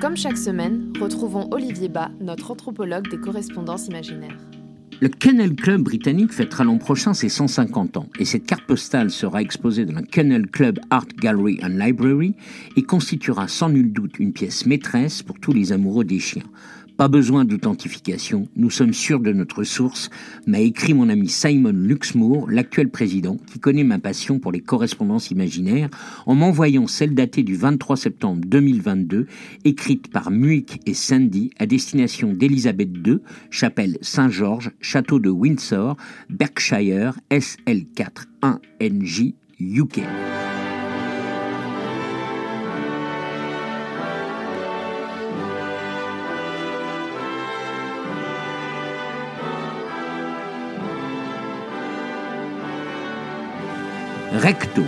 Comme chaque semaine, retrouvons Olivier Bas, notre anthropologue des correspondances imaginaires. Le Kennel Club britannique fêtera l'an prochain ses 150 ans et cette carte postale sera exposée dans la Kennel Club Art Gallery and Library et constituera sans nul doute une pièce maîtresse pour tous les amoureux des chiens. Pas besoin d'authentification, nous sommes sûrs de notre source, m'a écrit mon ami Simon Luxmoor, l'actuel président, qui connaît ma passion pour les correspondances imaginaires, en m'envoyant celle datée du 23 septembre 2022, écrite par Muick et Sandy à destination d'Elisabeth II, chapelle Saint-Georges, château de Windsor, Berkshire, SL4 1NJ, UK. Recto.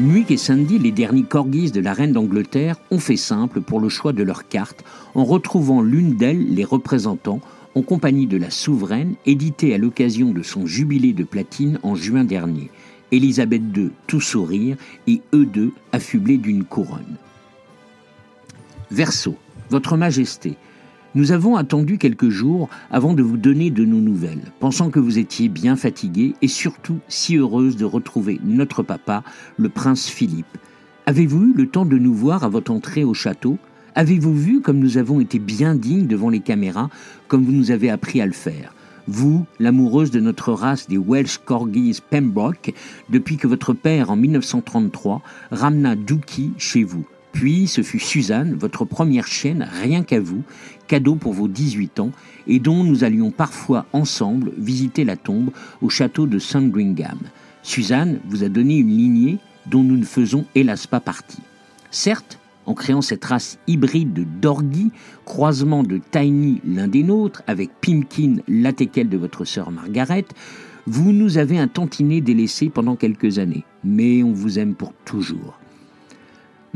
Muick et Sandy, les derniers corgis de la reine d'Angleterre, ont fait simple pour le choix de leurs cartes en retrouvant l'une d'elles les représentants en compagnie de la souveraine, éditée à l'occasion de son jubilé de platine en juin dernier. Élisabeth II tout sourire et eux deux affublés d'une couronne. Verseau, Votre Majesté, nous avons attendu quelques jours avant de vous donner de nos nouvelles, pensant que vous étiez bien fatigué et surtout si heureuse de retrouver notre papa, le prince Philippe. Avez-vous eu le temps de nous voir à votre entrée au château? Avez-vous vu comme nous avons été bien dignes devant les caméras, comme vous nous avez appris à le faire? Vous, l'amoureuse de notre race des Welsh Corgis Pembroke, depuis que votre père, en 1933, ramena Dookie chez vous. Puis ce fut Suzanne, votre première chienne, rien qu'à vous, cadeau pour vos 18 ans, et dont nous allions parfois ensemble visiter la tombe au château de Sandringham. Suzanne vous a donné une lignée dont nous ne faisons hélas pas partie. Certes, en créant cette race hybride de Dorgi, croisement de Tiny l'un des nôtres avec Pimkin, latéquelle de votre sœur Margaret, vous nous avez un tantinet délaissé pendant quelques années, mais on vous aime pour toujours.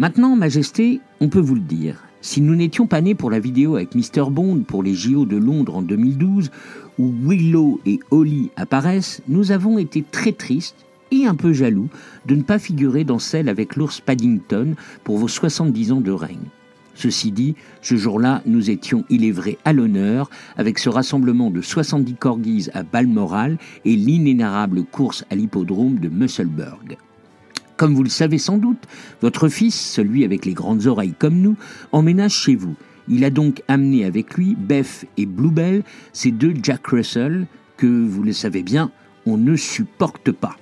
Maintenant, Majesté, on peut vous le dire, si nous n'étions pas nés pour la vidéo avec Mr. Bond pour les JO de Londres en 2012, où Willow et Holly apparaissent, nous avons été très tristes et un peu jaloux de ne pas figurer dans celle avec l'ours Paddington pour vos 70 ans de règne. Ceci dit, ce jour-là, nous étions, il est vrai, à l'honneur avec ce rassemblement de 70 corgis à Balmoral et l'inénarrable course à l'hippodrome de Musselburgh. Comme vous le savez sans doute, votre fils, celui avec les grandes oreilles comme nous, emménage chez vous. Il a donc amené avec lui Beth et Bluebell, ces deux Jack Russell que, vous le savez bien, on ne supporte pas.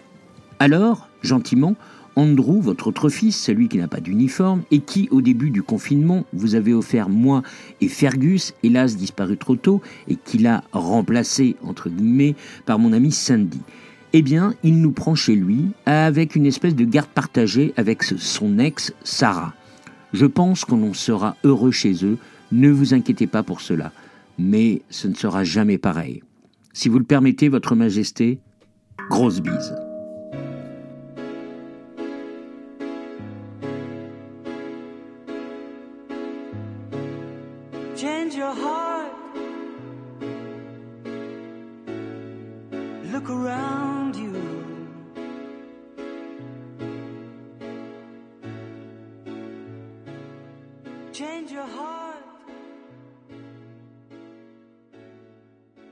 Alors, gentiment, Andrew, votre autre fils, celui qui n'a pas d'uniforme, et qui, au début du confinement, vous avez offert moi et Fergus, hélas disparu trop tôt, et qui l'a remplacé, entre guillemets, par mon ami Sandy eh bien, il nous prend chez lui avec une espèce de garde partagée avec son ex, Sarah. Je pense qu'on sera heureux chez eux, ne vous inquiétez pas pour cela, mais ce ne sera jamais pareil. Si vous le permettez, Votre Majesté, grosse bise. look around you. Change your heart,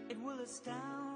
it will astound.